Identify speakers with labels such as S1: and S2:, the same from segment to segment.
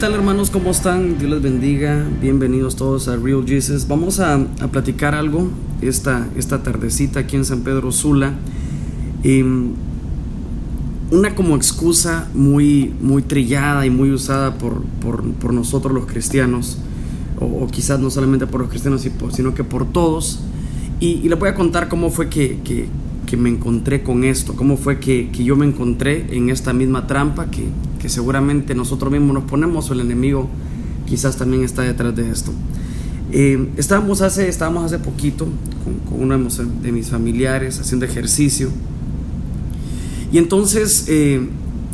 S1: tal hermanos? ¿Cómo están? Dios les bendiga. Bienvenidos todos a Real Jesus. Vamos a, a platicar algo esta, esta tardecita aquí en San Pedro Sula. Em, una como excusa muy, muy trillada y muy usada por, por, por nosotros los cristianos, o, quizás no solamente por los cristianos, sino que por todos. Y, y les voy a contar cómo fue que, que, que me encontré con esto, cómo fue que, que, yo me encontré en esta misma trampa que, que seguramente nosotros mismos nos ponemos o el enemigo quizás también está detrás de esto. Eh, estábamos, hace, estábamos hace poquito con, uno de mis familiares haciendo ejercicio y entonces eh,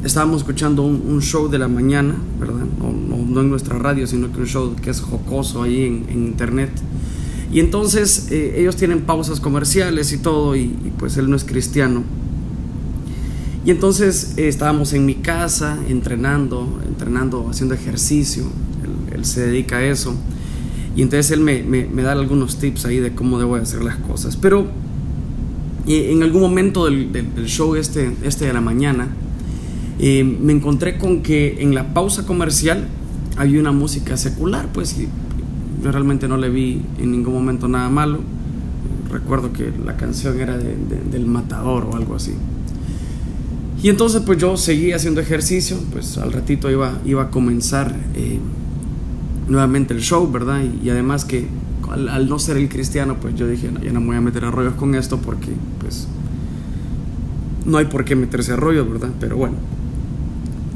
S1: estábamos escuchando un, show de la mañana, ¿verdad? No, en nuestra radio, sino que un show que es jocoso ahí en, internet. Y entonces eh, ellos tienen pausas comerciales y todo, y, pues él no es cristiano. Y entonces eh, estábamos en mi casa entrenando, entrenando, haciendo ejercicio. Él, se dedica a eso. Y entonces él me, da algunos tips ahí de cómo debo hacer las cosas. Pero eh, en algún momento del, show este, este de la mañana, eh, me encontré con que en la pausa comercial había una música secular, pues yo realmente no le vi en ningún momento nada malo. Recuerdo que la canción era de, del Matador o algo así. Y entonces pues yo seguí haciendo ejercicio, pues al ratito iba, iba a comenzar eh, nuevamente el show, ¿verdad? Y, además que al, no ser el cristiano, pues yo dije, no, ya no me voy a meter a rollos con esto porque pues no hay por qué meterse a rollos, ¿verdad? Pero bueno,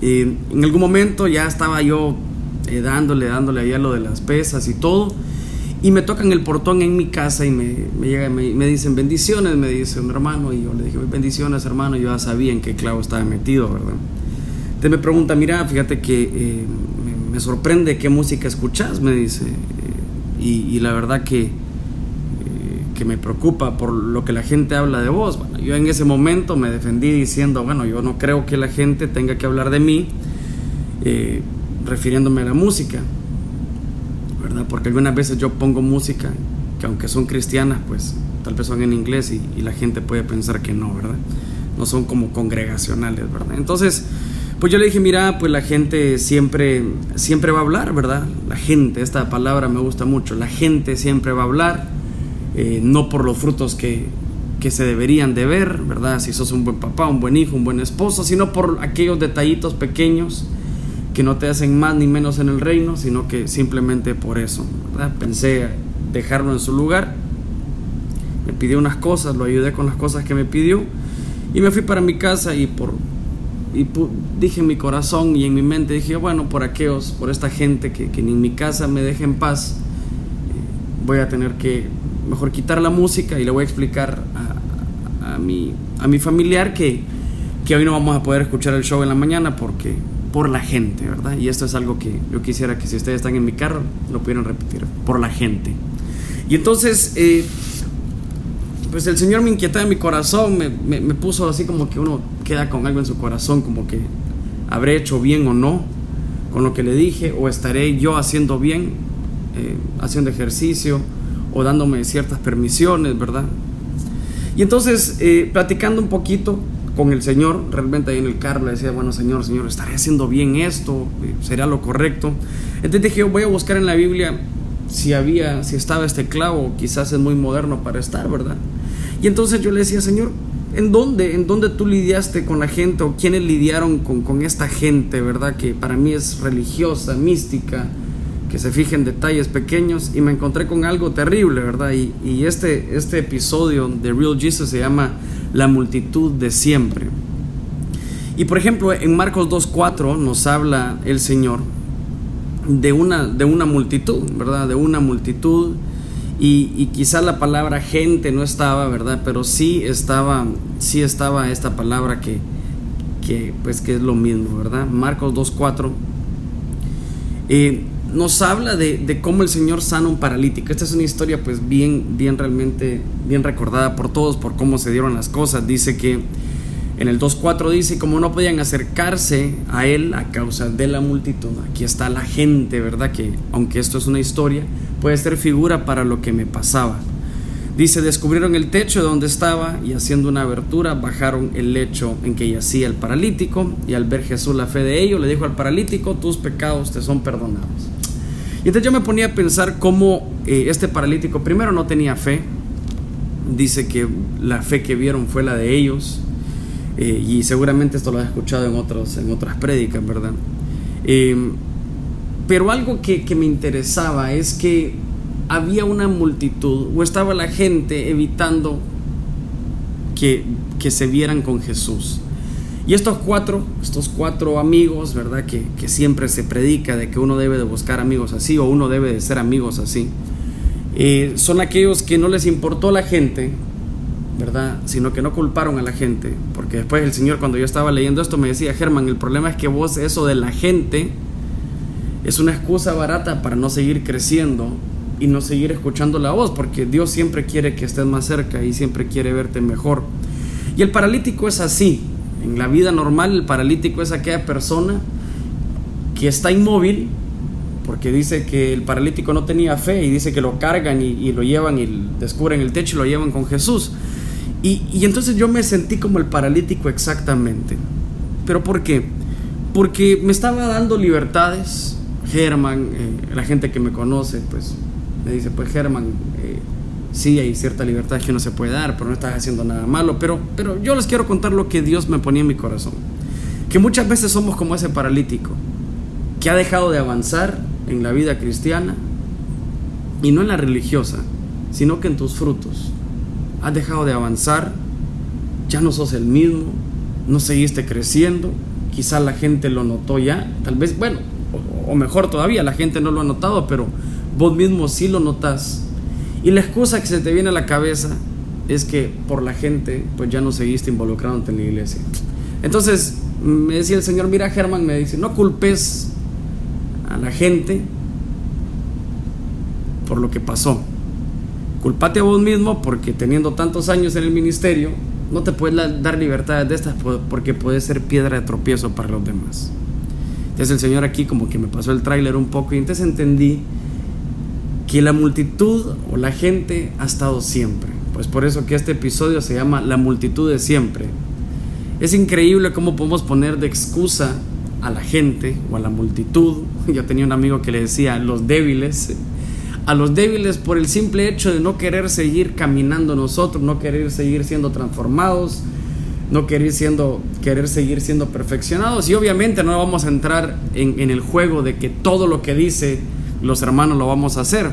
S1: eh, en algún momento ya estaba yo eh, dándole, dándole allá lo de las pesas y todo. Y me tocan el portón en mi casa y me, me, dicen bendiciones, me dice un hermano. Y yo le dije bendiciones, hermano. Yo ya sabía en qué clavo estaba metido, ¿verdad? Entonces me pregunta, mira, fíjate que eh, me, sorprende qué música escuchas, me dice. Eh, y, la verdad que, eh, que me preocupa por lo que la gente habla de vos. Bueno, yo en ese momento me defendí diciendo, bueno, yo no creo que la gente tenga que hablar de mí refiriéndome a la música Porque algunas veces yo pongo música que aunque son cristianas, pues tal vez son en inglés y, y, la gente puede pensar que no, ¿verdad? No son como congregacionales, ¿verdad? Entonces, pues yo le dije, mira, pues la gente siempre, siempre va a hablar, ¿verdad? La gente, esta palabra me gusta mucho, la gente siempre va a hablar, eh, no por los frutos que, que se deberían de ver, ¿verdad? Si sos un buen papá, un buen hijo, un buen esposo, sino por aquellos detallitos pequeños que no te hacen más ni menos en el reino, sino que simplemente por eso. ¿verdad? Pensé dejarlo en su lugar, me pidió unas cosas, lo ayudé con las cosas que me pidió y me fui para mi casa y por y dije en mi corazón y en mi mente dije bueno por aquellos por esta gente que, que ni en mi casa me deje en paz eh, voy a tener que mejor quitar la música y le voy a explicar a, a, a mi a mi familiar que que hoy no vamos a poder escuchar el show en la mañana porque por la gente, ¿verdad? Y esto es algo que yo quisiera que si ustedes están en mi carro lo pudieran repetir, por la gente. Y entonces, eh, pues el Señor me inquietaba en mi corazón, me, me, puso así como que uno queda con algo en su corazón, como que habré hecho bien o no con lo que le dije, o estaré yo haciendo bien, eh, haciendo ejercicio, o dándome ciertas permisiones, ¿verdad? Y entonces, eh, platicando un poquito, con el Señor, realmente ahí en el carro le decía, bueno Señor, Señor, estaré haciendo bien esto, sería lo correcto. Entonces dije, voy a buscar en la Biblia si había, si estaba este clavo, quizás es muy moderno para estar, ¿verdad? Y entonces yo le decía, Señor, ¿en dónde, en dónde tú lidiaste con la gente o quiénes lidiaron con, con esta gente, ¿verdad? Que para mí es religiosa, mística, que se fije en detalles pequeños y me encontré con algo terrible, ¿verdad? Y, y este, este episodio de Real Jesus se llama La multitud de siempre. Y por ejemplo, en Marcos 2.4 nos habla el Señor de una, de una multitud, ¿verdad? De una multitud. Y, y quizá la palabra gente no estaba, ¿verdad? Pero sí estaba, sí estaba esta palabra que, que pues que es lo mismo, ¿verdad? Marcos 2.4. Eh, nos habla de, cómo el Señor sana un paralítico. Esta es una historia pues bien, bien realmente, bien recordada por todos, por cómo se dieron las cosas. Dice que en el 2.4 dice, como no podían acercarse a Él a causa de la multitud, aquí está la gente, ¿verdad? Que aunque esto es una historia, puede ser figura para lo que me pasaba. Dice, descubrieron el techo de donde estaba y haciendo una abertura bajaron el lecho en que yacía el paralítico y al ver Jesús la fe de ellos le dijo al paralítico, tus pecados te son perdonados. Y entonces yo me ponía a pensar cómo eh, este paralítico primero no tenía fe, dice que la fe que vieron fue la de ellos, eh, y seguramente esto lo has escuchado en, otros, en otras prédicas, ¿verdad? Eh, pero algo que, que me interesaba es que había una multitud o estaba la gente evitando que, que se vieran con Jesús. Y estos cuatro, estos cuatro amigos, ¿verdad? Que, que, siempre se predica de que uno debe de buscar amigos así o uno debe de ser amigos así. Eh, son aquellos que no les importó la gente, ¿verdad? Sino que no culparon a la gente. Porque después el Señor cuando yo estaba leyendo esto me decía, Germán, el problema es que vos eso de la gente es una excusa barata para no seguir creciendo y no seguir escuchando la voz, porque Dios siempre quiere que estés más cerca y siempre quiere verte mejor. Y el paralítico es así. En la vida normal el paralítico es aquella persona que está inmóvil, porque dice que el paralítico no tenía fe y dice que lo cargan y, lo llevan y descubren el techo y lo llevan con Jesús. Y, y entonces yo me sentí como el paralítico exactamente. ¿Pero por qué? Porque me estaba dando libertades, Germán, eh, la gente que me conoce, pues me dice, pues Germán, eh, sí hay cierta libertad que no se puede dar, pero no estás haciendo nada malo, pero, pero yo les quiero contar lo que Dios me ponía en mi corazón. Que muchas veces somos como ese paralítico, que ha dejado de avanzar en la vida cristiana, y no en la religiosa, sino que en tus frutos. Has dejado de avanzar, ya no sos el mismo, no seguiste creciendo, quizá la gente lo notó ya, tal vez, bueno, o, mejor todavía, la gente no lo ha notado, pero vos mismo sí lo notas. Y la excusa que se te viene a la cabeza es que por la gente, pues ya no seguiste involucrándote en la iglesia. Entonces me decía el Señor, mira Germán, me dice, no culpes a la gente por lo que pasó. Culpate a vos mismo porque teniendo tantos años en el ministerio, no te puedes dar libertades de estas porque puede ser piedra de tropiezo para los demás. Entonces el Señor aquí como que me pasó el tráiler un poco y entonces entendí que la multitud o la gente ha estado siempre. Pues por eso que este episodio se llama La multitud de siempre. Es increíble cómo podemos poner de excusa a la gente o a la multitud. Yo tenía un amigo que le decía los débiles. A los débiles por el simple hecho de no querer seguir caminando nosotros, no querer seguir siendo transformados, no querer, siendo, querer seguir siendo perfeccionados. Y obviamente no vamos a entrar en, en el juego de que todo lo que dice los hermanos lo vamos a hacer,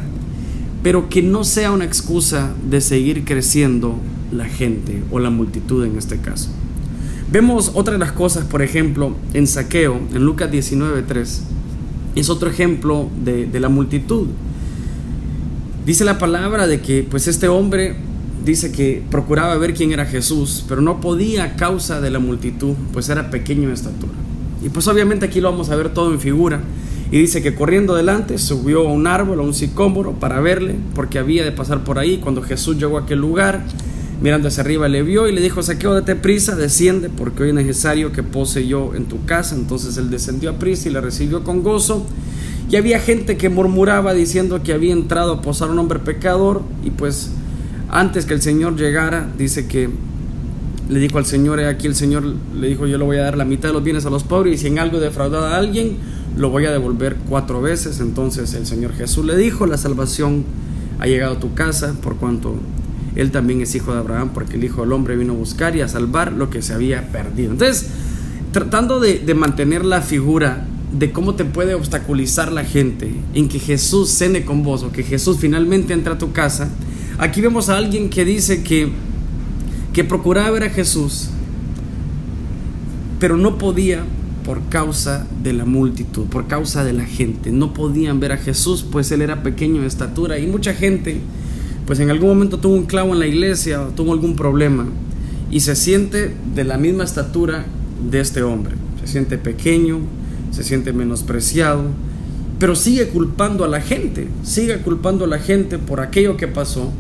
S1: pero que no sea una excusa de seguir creciendo la gente o la multitud en este caso. Vemos otra de las cosas, por ejemplo, en saqueo, en Lucas 19.3, es otro ejemplo de, de la multitud. Dice la palabra de que pues este hombre dice que procuraba ver quién era Jesús, pero no podía a causa de la multitud, pues era pequeño de estatura. Y pues obviamente aquí lo vamos a ver todo en figura. Y dice que corriendo adelante subió a un árbol, a un sicómoro, para verle, porque había de pasar por ahí. Cuando Jesús llegó a aquel lugar, mirando hacia arriba, le vio y le dijo, saqueo, date prisa, desciende, porque hoy es necesario que pose yo en tu casa. Entonces él descendió a prisa y le recibió con gozo. Y había gente que murmuraba diciendo que había entrado a posar un hombre pecador. Y pues antes que el Señor llegara, dice que le dijo al Señor, aquí el Señor le dijo, yo le voy a dar la mitad de los bienes a los pobres y si en algo defraudado a alguien, lo voy a devolver cuatro veces. Entonces el Señor Jesús le dijo, la salvación ha llegado a tu casa por cuanto él también es hijo de Abraham, porque el Hijo del Hombre vino a buscar y a salvar lo que se había perdido. Entonces, tratando de, mantener la figura de cómo te puede obstaculizar la gente en que Jesús cene con vos o que Jesús finalmente entra a tu casa, aquí vemos a alguien que dice que, que procuraba ver a Jesús, pero no podía por causa de la multitud, por causa de la gente. No podían ver a Jesús, pues él era pequeño de estatura y mucha gente, pues en algún momento tuvo un clavo en la iglesia o tuvo algún problema y se siente de la misma estatura de este hombre. Se siente pequeño, se siente menospreciado, pero sigue culpando a la gente, sigue culpando a la gente por aquello que pasó.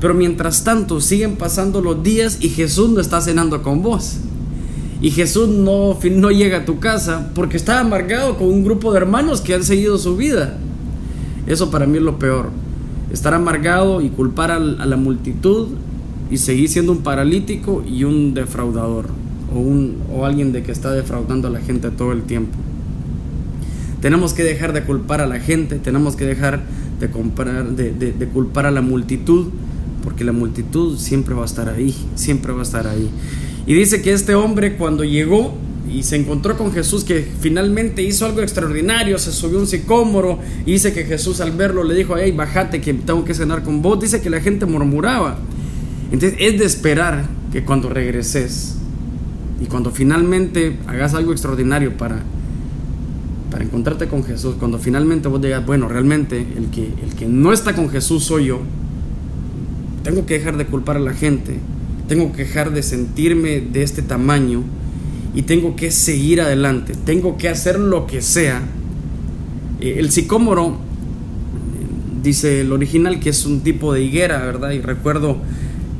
S1: Pero mientras tanto siguen pasando los días y Jesús no está cenando con vos y Jesús no, no llega a tu casa porque está amargado con un grupo de hermanos que han seguido su vida. Eso para mí es lo peor. estar amargado y culpar a la multitud y seguir siendo un paralítico y un defraudador o, un, o alguien de que está defraudando a la gente todo el tiempo. Tenemos que dejar de culpar a la gente, tenemos que dejar de, comprar, de, de, culpar a la multitud, porque la multitud siempre va a estar ahí, siempre va a estar ahí. Y dice que este hombre cuando llegó y se encontró con Jesús que finalmente hizo algo extraordinario, se subió un sicómoro y dice que Jesús al verlo le dijo, hey, bájate que tengo que cenar con vos, dice que la gente murmuraba. Entonces es de esperar que cuando regreses y cuando finalmente hagas algo extraordinario para, para encontrarte con Jesús, cuando finalmente vos digas, bueno, realmente el que, el que no está con Jesús soy yo, tengo que dejar de culpar a la gente, tengo que dejar de sentirme de este tamaño y tengo que seguir adelante, tengo que hacer lo que sea. Eh, el sicómoro, dice el original, que es un tipo de higuera, ¿verdad? Y recuerdo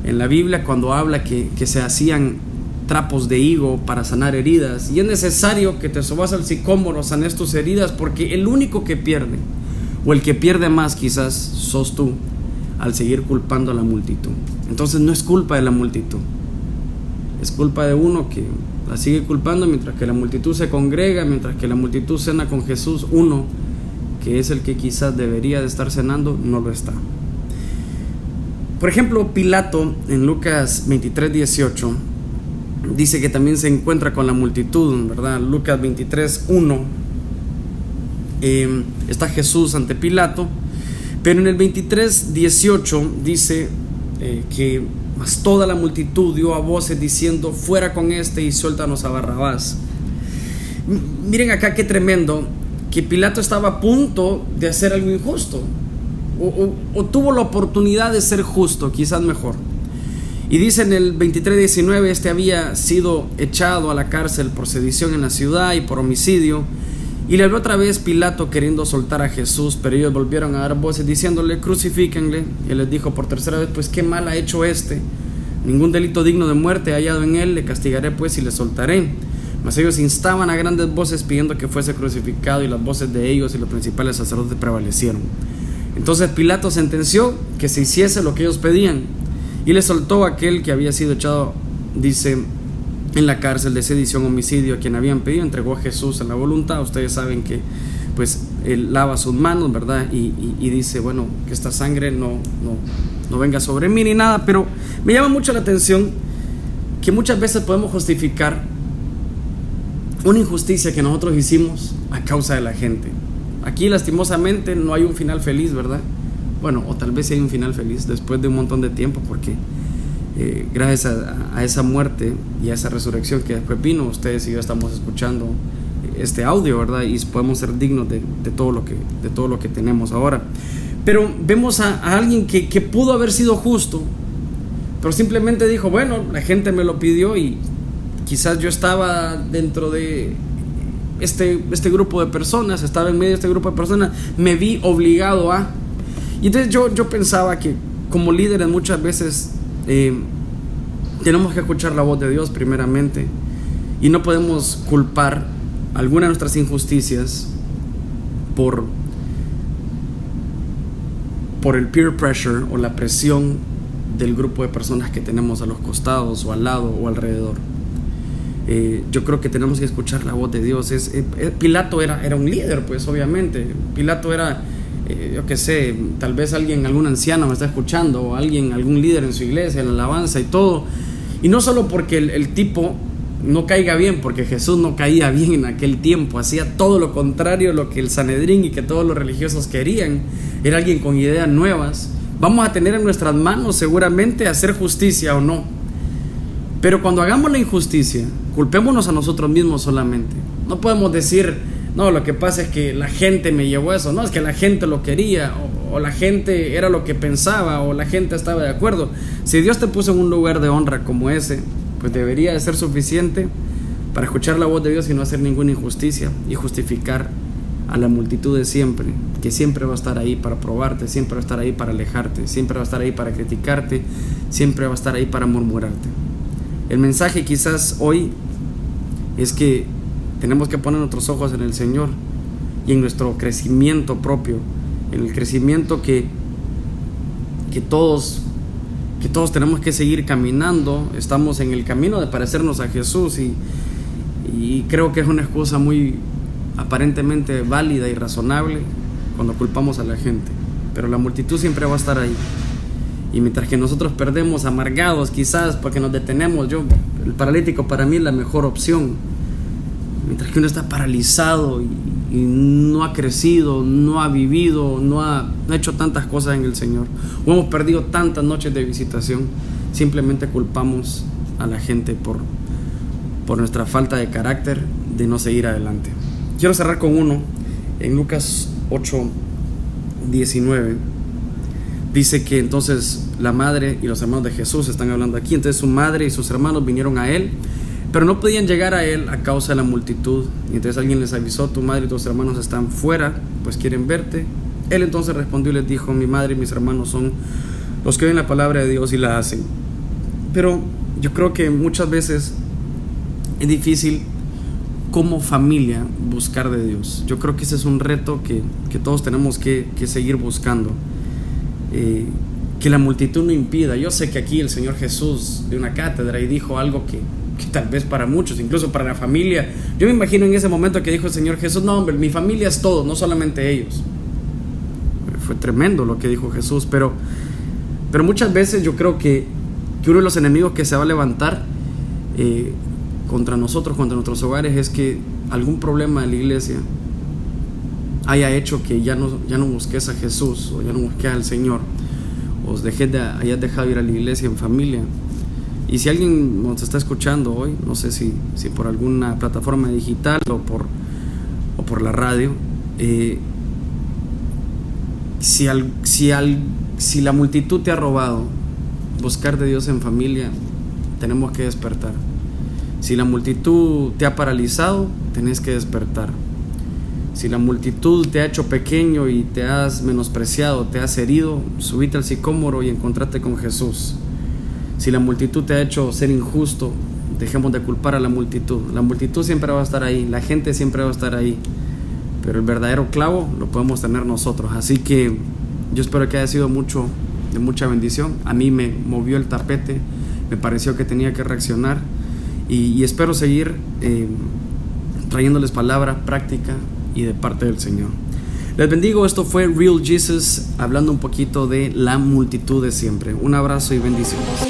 S1: en la Biblia cuando habla que, se hacían trapos de higo para sanar heridas. Y es necesario que te subas al sicómoro, sanes tus heridas, porque el único que pierde, o el que pierde más quizás, sos tú, al seguir culpando a la multitud. Entonces no es culpa de la multitud, es culpa de uno que la sigue culpando mientras que la multitud se congrega, mientras que la multitud cena con Jesús, uno que es el que quizás debería de estar cenando, no lo está. Por ejemplo, Pilato en Lucas 23, 18 dice que también se encuentra con la multitud, ¿verdad? Lucas 23, 1 em, está Jesús ante Pilato, pero en el 23, 18 dice eh, que más toda la multitud dio a voces diciendo, fuera con este y suéltanos a Barrabás. miren acá qué tremendo, que Pilato estaba a punto de hacer algo injusto o, tuvo la oportunidad de ser justo, quizás mejor. Y dice en el 23-19, este había sido echado a la cárcel por sedición en la ciudad y por homicidio. Y le habló otra vez Pilato queriendo soltar a Jesús, pero ellos volvieron a dar voces diciéndole, crucifíquenle. Y él les dijo por tercera vez, pues qué mal ha hecho este. Ningún delito digno de muerte ha hallado en él, le castigaré pues y le soltaré. Mas ellos instaban a grandes voces pidiendo que fuese crucificado y las voces de ellos y los principales sacerdotes prevalecieron. Entonces Pilato sentenció que se hiciese lo que ellos pedían y le soltó aquel que había sido echado, dice, en la cárcel de sedición, homicidio, a quien habían pedido, entregó a Jesús en la voluntad. Ustedes saben que pues él lava sus manos, ¿verdad? Y, dice, bueno, que esta sangre no, no, no venga sobre mí ni nada, pero me llama mucho la atención que muchas veces podemos justificar una injusticia que nosotros hicimos a causa de la gente. Aquí lastimosamente no hay un final feliz, ¿verdad? Bueno, o tal vez hay un final feliz después de un montón de tiempo, porque eh, gracias a, esa muerte y a esa resurrección que después vino, ustedes y yo estamos escuchando este audio, ¿verdad? Y podemos ser dignos de, todo, lo que, de todo lo que tenemos ahora. Pero vemos a, a alguien que, que pudo haber sido justo, pero simplemente dijo, bueno, la gente me lo pidió y quizás yo estaba dentro de este, este grupo de personas, estaba en medio de este grupo de personas, me vi obligado a... Y entonces yo, yo pensaba que como líderes muchas veces eh, tenemos que escuchar la voz de Dios primeramente y no podemos culpar alguna de nuestras injusticias por, por el peer pressure o la presión del grupo de personas que tenemos a los costados o al lado o alrededor. Eh, yo creo que tenemos que escuchar la voz de Dios. Es, eh, eh, Pilato era, era un líder, pues obviamente. Pilato era, yo qué sé, tal vez alguien, algún anciano me está escuchando, o alguien, algún líder en su iglesia, en la alabanza y todo. Y no solo porque el, tipo no caiga bien, porque Jesús no caía bien en aquel tiempo, hacía todo lo contrario a lo que el Sanedrín y que todos los religiosos querían. Era alguien con ideas nuevas. Vamos a tener en nuestras manos seguramente hacer justicia o no. Pero cuando hagamos la injusticia, culpémonos a nosotros mismos solamente. No podemos decir, no, lo que pasa es que la gente me llevó eso, no, es que la gente lo quería, o, la gente era lo que pensaba, o la gente estaba de acuerdo. Si Dios te puso en un lugar de honra como ese, pues debería de ser suficiente para escuchar la voz de Dios y no hacer ninguna injusticia y justificar a la multitud de siempre, que siempre va a estar ahí para probarte, siempre va a estar ahí para alejarte, siempre va a estar ahí para criticarte, siempre va a estar ahí para murmurarte. El mensaje quizás hoy es que tenemos que poner nuestros ojos en el Señor y en nuestro crecimiento propio, en el crecimiento que, que todos que todos tenemos que seguir caminando, estamos en el camino de parecernos a Jesús y, y creo que es una excusa muy aparentemente válida y razonable cuando culpamos a la gente, pero la multitud siempre va a estar ahí. Y mientras que nosotros perdemos amargados quizás porque nos detenemos, yo, el paralítico para mí es la mejor opción. Mientras que uno está paralizado y, no ha crecido, no ha vivido, no ha, no ha hecho tantas cosas en el Señor, o hemos perdido tantas noches de visitación, simplemente culpamos a la gente por, por nuestra falta de carácter de no seguir adelante. Quiero cerrar con uno en Lucas 8, 19 dice que entonces la madre y los hermanos de Jesús están hablando aquí. Entonces su madre y sus hermanos vinieron a él, pero no podían llegar a él a causa de la multitud. Y entonces alguien les avisó, tu madre y tus hermanos están fuera, pues quieren verte. Él entonces respondió y les dijo, mi madre y mis hermanos son los que oyen la palabra de Dios y la hacen. Pero yo creo que muchas veces es difícil como familia buscar de Dios. Yo creo que ese es un reto que, todos tenemos que, que seguir buscando. Eh, que la multitud no impida. Yo sé que aquí el Señor Jesús de una cátedra y dijo algo que, tal vez para muchos, incluso para la familia, yo me imagino en ese momento que dijo el Señor Jesús, no hombre, mi familia es todo, no solamente ellos. Fue tremendo lo que dijo Jesús, pero, pero muchas veces yo creo que, que uno de los enemigos que se va a levantar eh, contra nosotros, contra nuestros hogares, es que algún problema de la iglesia, haya hecho que ya no, ya no busques a Jesús o ya no busques al Señor, o dejé de, hayas dejado ir a la iglesia en familia. Y si alguien nos está escuchando hoy, no sé si, si por alguna plataforma digital o por, o por la radio, eh, si, al, si, al, si la multitud te ha robado buscar de Dios en familia, tenemos que despertar. Si la multitud te ha paralizado, tenés que despertar. Si la multitud te ha hecho pequeño y te has menospreciado, te has herido, subite al sicómoro y encontrate con Jesús. Si la multitud te ha hecho ser injusto, dejemos de culpar a la multitud. La multitud siempre va a estar ahí, la gente siempre va a estar ahí, pero el verdadero clavo lo podemos tener nosotros. Así que yo espero que haya sido mucho de mucha bendición. A mí me movió el tapete, me pareció que tenía que reaccionar y, espero seguir eh, trayéndoles palabra práctica y de parte del Señor. Les bendigo, esto fue Real Jesus hablando un poquito de la multitud de siempre. Un abrazo y bendiciones.